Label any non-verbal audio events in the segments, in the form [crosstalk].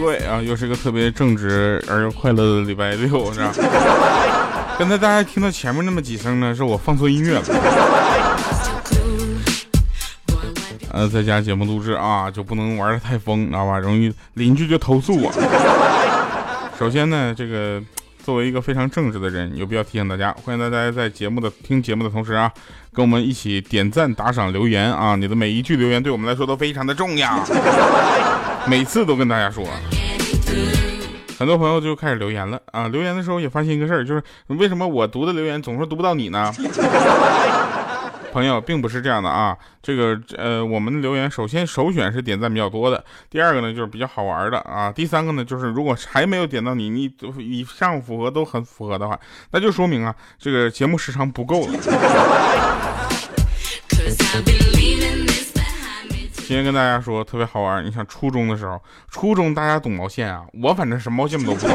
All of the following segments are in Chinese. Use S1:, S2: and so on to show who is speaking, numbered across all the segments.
S1: 各位啊，又是一个特别正直而又快乐的礼拜六，是吧？[laughs] 刚才大家听到前面那么几声呢，是我放错音乐了。[laughs] 呃，在家节目录制啊，就不能玩的太疯，知道吧？容易邻居就投诉我。[laughs] 首先呢，这个作为一个非常正直的人，有必要提醒大家，欢迎大家在节目的听节目的同时啊，跟我们一起点赞、打赏、留言啊！你的每一句留言对我们来说都非常的重要，[laughs] 每次都跟大家说。很多朋友就开始留言了啊！留言的时候也发现一个事儿，就是为什么我读的留言总是读不到你呢？[laughs] 朋友，并不是这样的啊，这个呃，我们的留言首先首选是点赞比较多的，第二个呢就是比较好玩的啊，第三个呢就是如果还没有点到你，你以上符合都很符合的话，那就说明啊，这个节目时长不够了。[laughs] 今天跟大家说特别好玩，你想初中的时候，初中大家懂毛线啊？我反正什么毛线都不懂。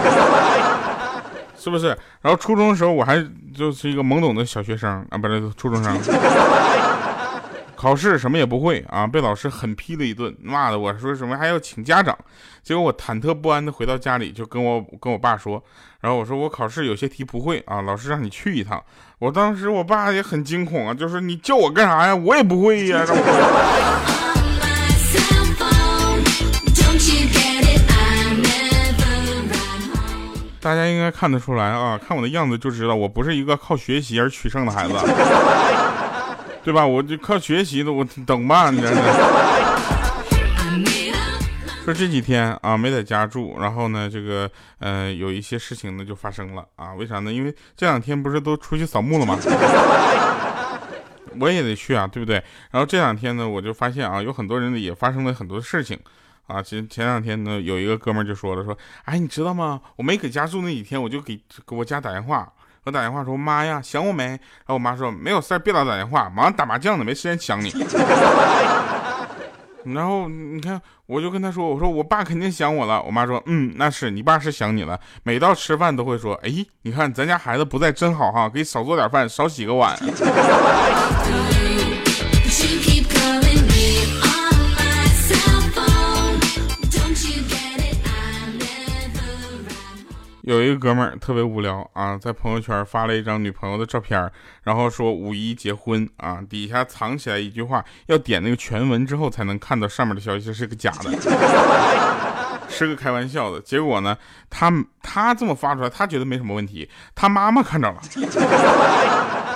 S1: [laughs] 是不是？然后初中的时候我还就是一个懵懂的小学生啊，不是初中生，[laughs] 考试什么也不会啊，被老师狠批了一顿，骂的我说什么还要请家长。结果我忐忑不安的回到家里，就跟我跟我爸说，然后我说我考试有些题不会啊，老师让你去一趟。我当时我爸也很惊恐啊，就是你叫我干啥呀？我也不会呀。[laughs] 大家应该看得出来啊，看我的样子就知道我不是一个靠学习而取胜的孩子，[laughs] 对吧？我就靠学习的，我等吧，你这是。说这几天啊没在家住，然后呢，这个呃有一些事情呢就发生了啊，为啥呢？因为这两天不是都出去扫墓了吗？[laughs] 我也得去啊，对不对？然后这两天呢，我就发现啊，有很多人也发生了很多事情。啊，前前两天呢，有一个哥们就说了，说，哎，你知道吗？我没搁家住那几天，我就给给我家打电话，我打电话说，妈呀，想我没？然后我妈说，没有事，别老打电话，忙着打麻将呢，没时间想你。[laughs] 然后你看，我就跟他说，我说我爸肯定想我了。我妈说，嗯，那是你爸是想你了，每到吃饭都会说，哎，你看咱家孩子不在真好哈，给少做点饭，少洗个碗。[laughs] 有一个哥们儿特别无聊啊，在朋友圈发了一张女朋友的照片，然后说五一结婚啊，底下藏起来一句话，要点那个全文之后才能看到上面的消息是个假的，[laughs] 是个开玩笑的。结果呢，他他这么发出来，他觉得没什么问题，他妈妈看着了，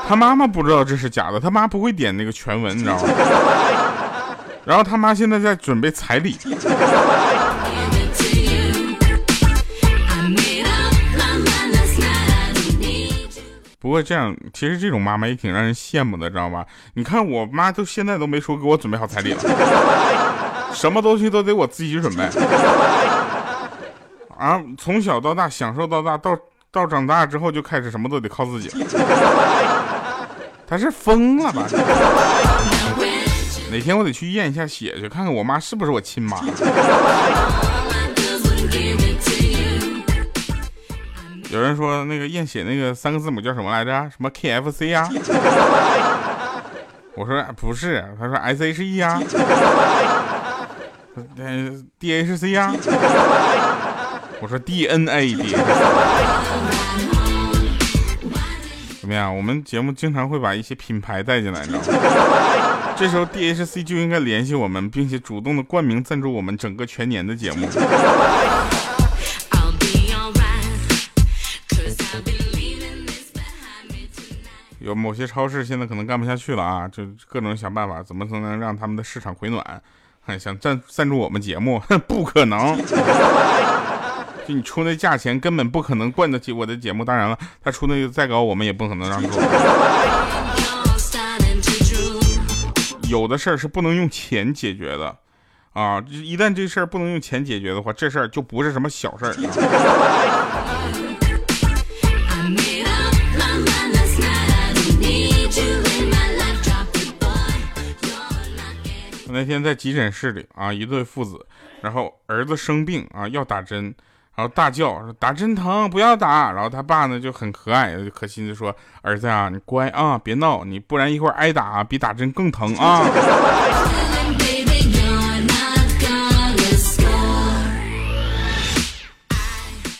S1: 他妈妈不知道这是假的，他妈不会点那个全文，你知道吗？[laughs] 然后他妈现在在准备彩礼。不过这样，其实这种妈妈也挺让人羡慕的，知道吧？你看我妈都现在都没说给我准备好彩礼了，[laughs] 什么东西都得我自己准备。啊，从小到大享受到大，到到长大之后就开始什么都得靠自己。他是疯了吧？哪天我得去验一下血去，看看我妈是不是我亲妈。有人说那个验血那个三个字母叫什么来着？什么 KFC 呀？[laughs] 我说不是，他说 SHE 呀，DHC 呀。我说 DNA D。怎么样？我们节目经常会把一些品牌带进来，你知道吗？这时候 DHC 就应该联系我们，并且主动的冠名赞助我们整个全年的节目。有某些超市现在可能干不下去了啊，就各种想办法，怎么才能让他们的市场回暖？想赞赞助我们节目，[laughs] 不可能。就你出那价钱，根本不可能灌得起我的节目。当然了，他出那个再高，我们也不可能让做。有的事儿是不能用钱解决的啊！一旦这事儿不能用钱解决的话，这事儿就不是什么小事儿。那天在急诊室里啊，一对父子，然后儿子生病啊，要打针，然后大叫说打针疼，不要打。然后他爸呢就很和蔼可亲的说：“儿子啊，你乖啊，别闹，你不然一会儿挨打比打针更疼啊。”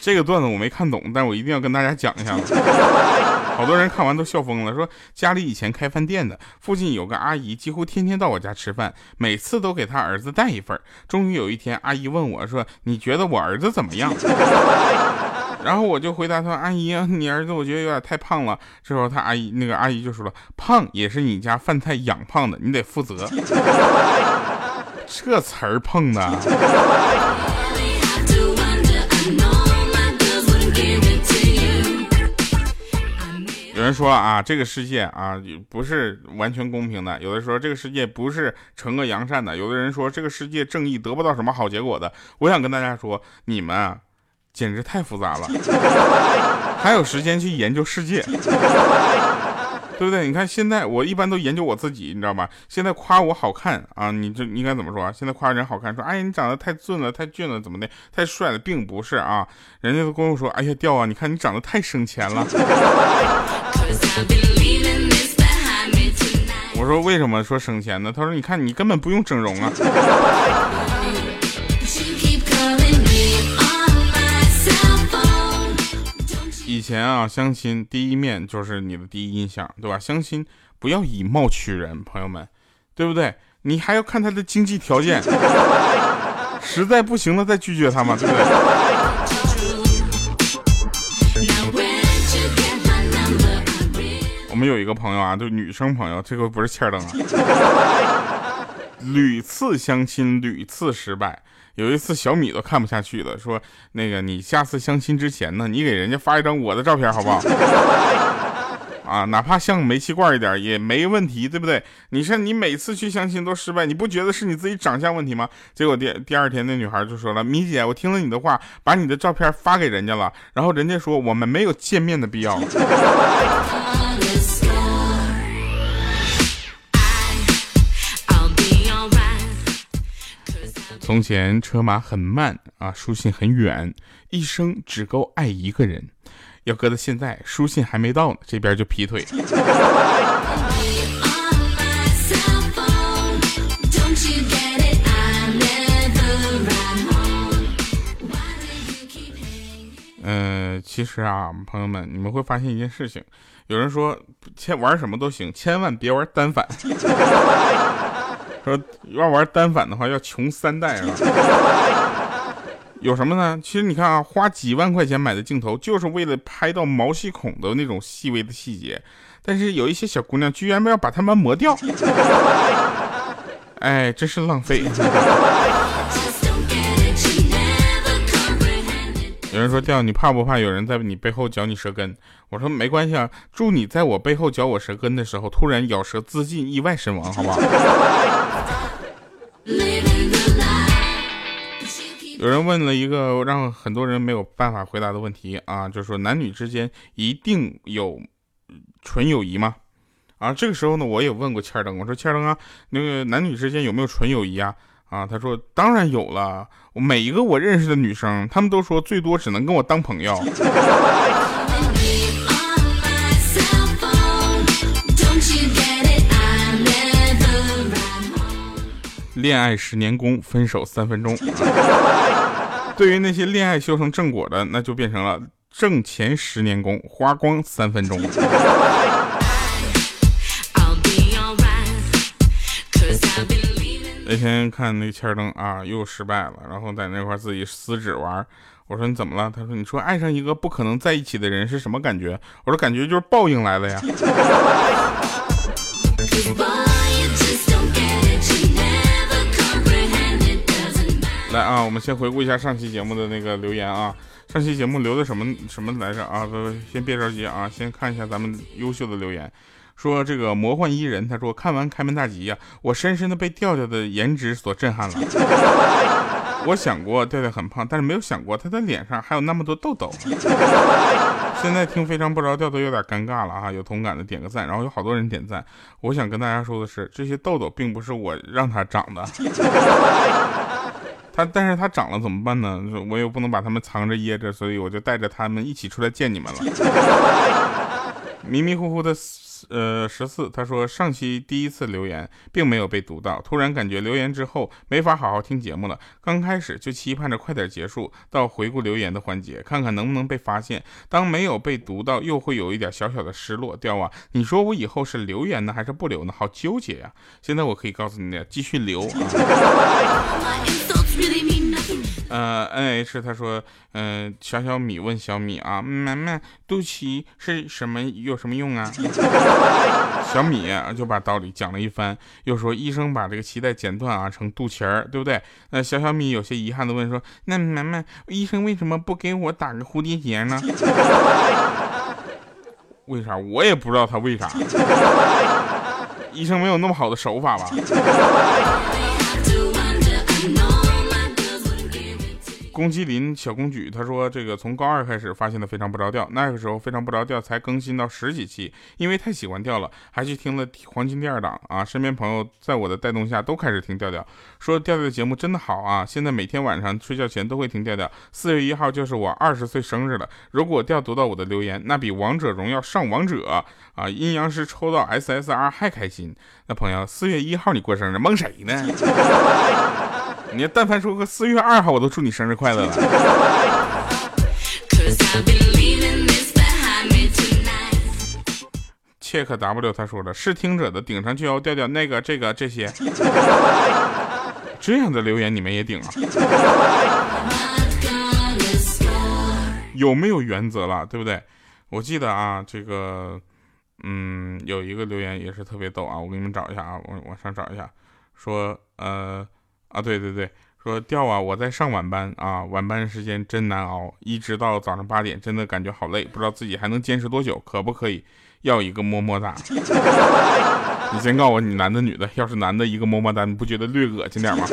S1: 这个段子我没看懂，但我一定要跟大家讲一下。[laughs] 好多人看完都笑疯了，说家里以前开饭店的，附近有个阿姨，几乎天天到我家吃饭，每次都给她儿子带一份。终于有一天，阿姨问我说：“你觉得我儿子怎么样？” [laughs] 然后我就回答说：“阿姨，你儿子我觉得有点太胖了。”这时候他阿姨那个阿姨就说了：“胖也是你家饭菜养胖的，你得负责。[laughs] ”这词儿碰的。有人说啊，这个世界啊不是完全公平的。有的说这个世界不是惩恶扬善的。有的人说这个世界正义得不到什么好结果的。我想跟大家说，你们啊，简直太复杂了，[laughs] 还有时间去研究世界。对不对？你看现在我一般都研究我自己，你知道吗？现在夸我好看啊，你这应该怎么说？现在夸人好看，说哎呀你长得太俊了，太俊了，怎么的？太帅了，并不是啊，人家都跟我说，哎呀掉啊，你看你长得太省钱了。我说为什么说省钱呢？他说你看你根本不用整容啊。前啊，相亲第一面就是你的第一印象，对吧？相亲不要以貌取人，朋友们，对不对？你还要看他的经济条件，[laughs] 实在不行了再拒绝他嘛，对不对？我们有一个朋友啊，就女生朋友，这个不是欠儿灯啊，[laughs] 屡次相亲屡次失败。有一次，小米都看不下去了，说：“那个，你下次相亲之前呢，你给人家发一张我的照片，好不好？[laughs] 啊，哪怕像煤气罐一点也没问题，对不对？你说你每次去相亲都失败，你不觉得是你自己长相问题吗？结果第第二天，那女孩就说了：米姐，我听了你的话，把你的照片发给人家了，然后人家说我们没有见面的必要。[laughs] ”从前车马很慢啊，书信很远，一生只够爱一个人。要搁到现在，书信还没到呢，这边就劈腿。嗯，其实啊，朋友们，你们会发现一件事情，有人说，千玩什么都行，千万别玩单反。说要玩单反的话，要穷三代啊！有什么呢？其实你看啊，花几万块钱买的镜头，就是为了拍到毛细孔的那种细微的细节。但是有一些小姑娘居然要把它们磨掉，[laughs] 哎，真是浪费。有人说掉，你怕不怕有人在你背后嚼你舌根？我说没关系啊，祝你在我背后嚼我舌根的时候，突然咬舌自尽，意外身亡，好不好？[laughs] 有人问了一个让很多人没有办法回答的问题啊，就是说男女之间一定有纯友谊吗？啊，这个时候呢，我也问过欠儿灯，我说欠儿灯啊，那个男女之间有没有纯友谊啊？啊，他说当然有了，我每一个我认识的女生，他们都说最多只能跟我当朋友。[laughs] 恋爱十年功，分手三分钟。[laughs] 对于那些恋爱修成正果的，那就变成了挣钱十年功，花光三分钟。那天看那个千灯啊，又失败了，然后在那块自己撕纸玩。我说你怎么了？他说你说爱上一个不可能在一起的人是什么感觉？我说感觉就是报应来了呀。[laughs] 来啊，我们先回顾一下上期节目的那个留言啊。上期节目留的什么什么来着啊？不不，先别着急啊，先看一下咱们优秀的留言。说这个魔幻伊人，他说看完开门大吉呀，我深深的被调调的颜值所震撼了。[laughs] 我想过调调很胖，但是没有想过他的脸上还有那么多痘痘。现在听非常不着调都有点尴尬了啊！有同感的点个赞，然后有好多人点赞。我想跟大家说的是，这些痘痘并不是我让他长的。[laughs] 他，但是他长了怎么办呢？我又不能把他们藏着掖着，所以我就带着他们一起出来见你们了。[laughs] 迷迷糊糊的呃十四，他说上期第一次留言并没有被读到，突然感觉留言之后没法好好听节目了。刚开始就期盼着快点结束到回顾留言的环节，看看能不能被发现。当没有被读到，又会有一点小小的失落。掉啊，你说我以后是留言呢还是不留呢？好纠结呀！现在我可以告诉你，继续留啊。[laughs] 呃，N H 他说，嗯，小小米问小米啊，妈妈，肚脐是什么？有什么用啊？[laughs] 小米就把道理讲了一番，又说医生把这个脐带剪断啊，成肚脐儿，对不对？那小小米有些遗憾的问说，那妈妈，医生为什么不给我打个蝴蝶结呢？[laughs] 为啥？我也不知道他为啥。[laughs] 医生没有那么好的手法吧？公鸡林小公举他说：“这个从高二开始发现的非常不着调，那个时候非常不着调才更新到十几期，因为太喜欢调了，还去听了黄金第二档啊。身边朋友在我的带动下都开始听调调，说调调的节目真的好啊。现在每天晚上睡觉前都会听调调。四月一号就是我二十岁生日了，如果调读到我的留言，那比王者荣耀上王者啊阴阳师抽到 SSR 还开心。那朋友，四月一号你过生日，蒙谁呢？”你但凡说个四月二号，我都祝你生日快乐了。切克 W 他说的，是听者的顶上就要调调那个这个这些，这样的留言你们也顶啊？有没有原则了，对不对？我记得啊，这个，嗯，有一个留言也是特别逗啊，我给你们找一下啊，我往上找一下，说呃。啊，对对对，说调啊，我在上晚班啊，晚班时间真难熬，一直到早上八点，真的感觉好累，不知道自己还能坚持多久，可不可以要一个么么哒？[laughs] 你先告诉我你男的女的，要是男的一个么么哒，你不觉得略恶心点吗？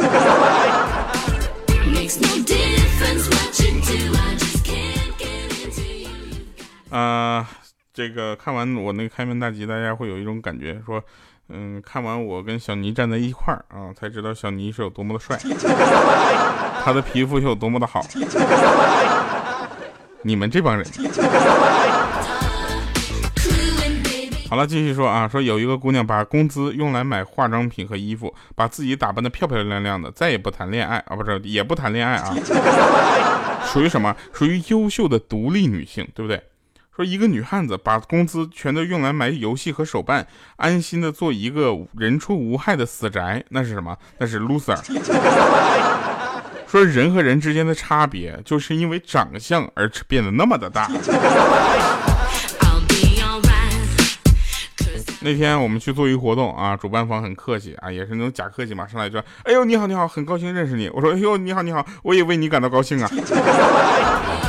S1: 啊，这个看完我那个开门大吉，大家会有一种感觉说。嗯，看完我跟小尼站在一块儿啊，才知道小尼是有多么的帅，[laughs] 他的皮肤是有多么的好。你们这帮人，好了，继续说啊，说有一个姑娘把工资用来买化妆品和衣服，把自己打扮的漂漂亮亮的，再也不谈恋爱啊，不是也不谈恋爱啊，[laughs] 属于什么？属于优秀的独立女性，对不对？说一个女汉子把工资全都用来买游戏和手办，安心的做一个人畜无害的死宅，那是什么？那是 loser。[laughs] 说人和人之间的差别，就是因为长相而变得那么的大。那天我们去做一个活动啊，主办方很客气啊，也是那种假客气嘛，上来就说哎呦你好你好，很高兴认识你。我说哎呦你好你好，我也为你感到高兴啊。[laughs]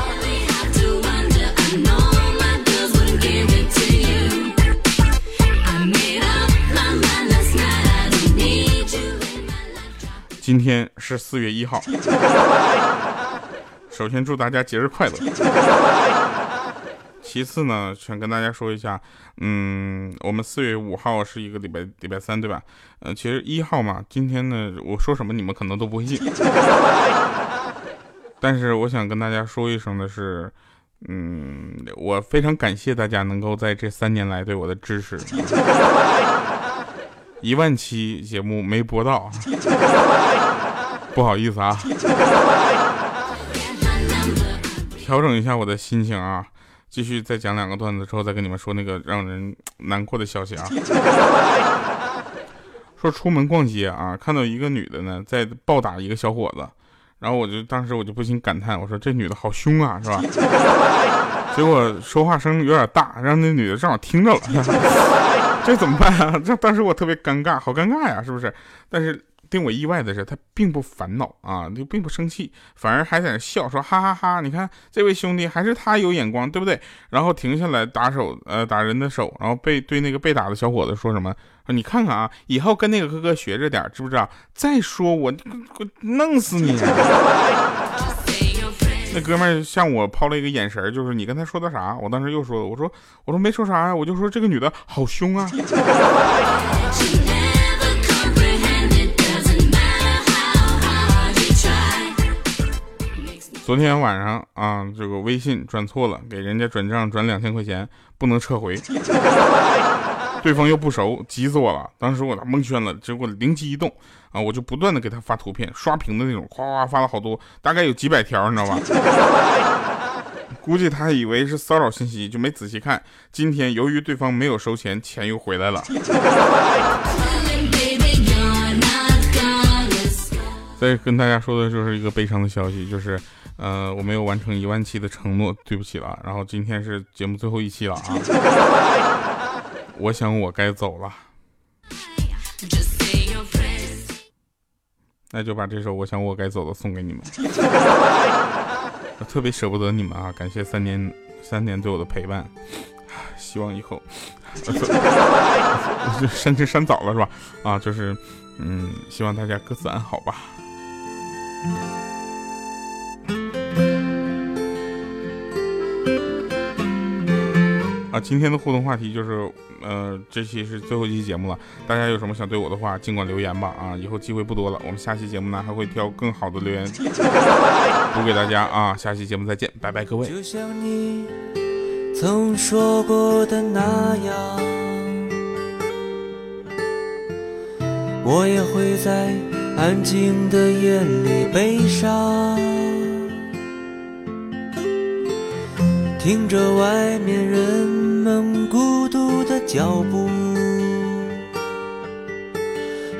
S1: 今天是四月一号，[laughs] 首先祝大家节日快乐。其次呢，想跟大家说一下，嗯，我们四月五号是一个礼拜，礼拜三，对吧？嗯，其实一号嘛，今天呢，我说什么你们可能都不会信。[laughs] 但是我想跟大家说一声的是，嗯，我非常感谢大家能够在这三年来对我的支持。[laughs] 一万期节目没播到，不好意思啊。[laughs] 调整一下我的心情啊，继续再讲两个段子之后，再跟你们说那个让人难过的消息啊。[laughs] 说出门逛街啊，看到一个女的呢在暴打一个小伙子，然后我就当时我就不禁感叹，我说这女的好凶啊，是吧？[laughs] 结果说话声有点大，让那女的正好听着了。这怎么办啊？这当时我特别尴尬，好尴尬呀，是不是？但是令我意外的是，他并不烦恼啊，就并不生气，反而还在那笑，说哈哈哈！你看这位兄弟还是他有眼光，对不对？然后停下来打手，呃，打人的手，然后被对那个被打的小伙子说什么？说你看看啊，以后跟那个哥哥学着点，知不知道？再说我我弄死你！[laughs] 那哥们向我抛了一个眼神，就是你跟他说的啥？我当时又说了，我说我说没说啥呀，我就说这个女的好凶啊。昨天晚上啊，这个微信转错了，给人家转账转两千块钱，不能撤回。[laughs]
S2: 对方又不熟，急死我了。当时我蒙圈了，结果灵机一动啊，我就不断的给他发图片，刷屏的那种，夸夸发了好多，大概有几百条，你知道吧？[laughs] 估计他以为是骚扰信息，就没仔细看。今天由于对方没有收钱，钱又回来了。[laughs] 再跟大家说的就是一个悲伤的消息，就是，呃，我没有完成一万期的承诺，对不起了。然后今天是节目最后一期了啊，[laughs] 我想我该走了，那就把这首《我想我该走了》送给你们，[laughs] 我特别舍不得你们啊！感谢三年三年对我的陪伴，希望以后，删这删早了是吧？啊，就是，嗯，希望大家各自安好吧。啊，今天的互动话题就是，呃，这期是最后一期节目了，大家有什么想对我的话，尽管留言吧。啊，以后机会不多了，我们下期节目呢还会挑更好的留言 [laughs] 读给大家啊。下期节目再见，拜拜，各位。就像你曾说过的那样，我也会在。安静的夜里，悲伤，听着外面人们孤独的脚步，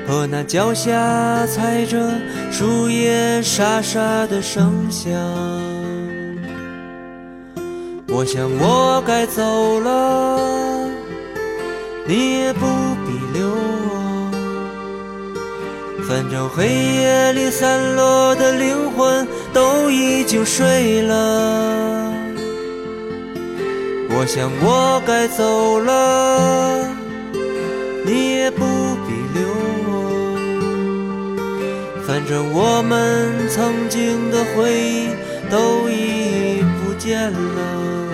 S2: 和那脚下踩着树叶沙沙的声响。我想我该走了，你也不必留我。反正黑夜里散落的灵魂都已经睡了，我想我该走了，你也不必留我。反正我们曾经的回忆都已不见了。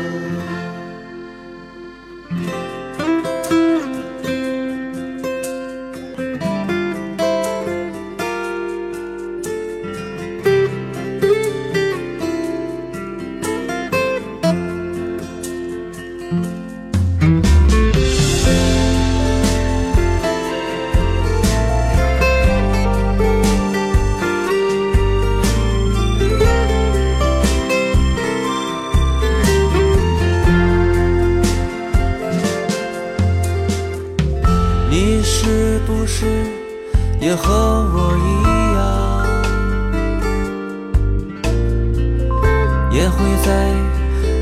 S2: 在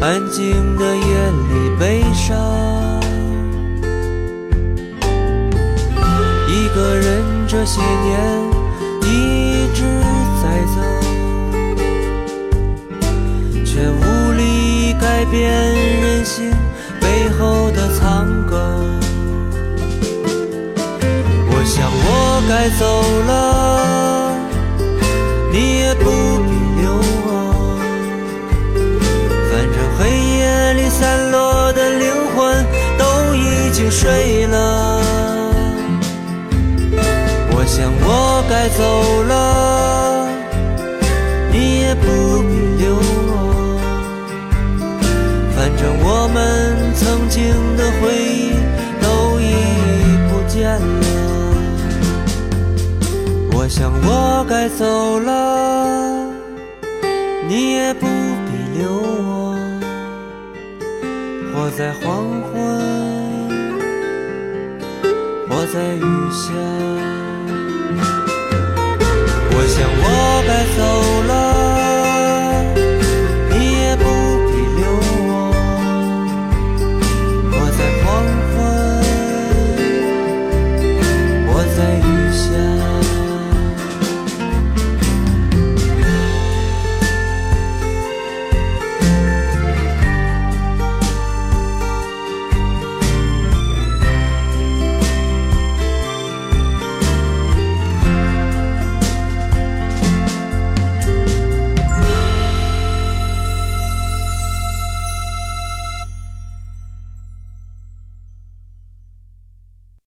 S2: 安静的夜里悲伤。一个人这些年一直在走，却无力改变人心背后的苍狗。我想我该走了。睡了。我想我该走了，你也不必留我。反正我们曾经的回忆都已不见了。我想我该走了，你也不必留我。活在黄在雨下。我想我该走。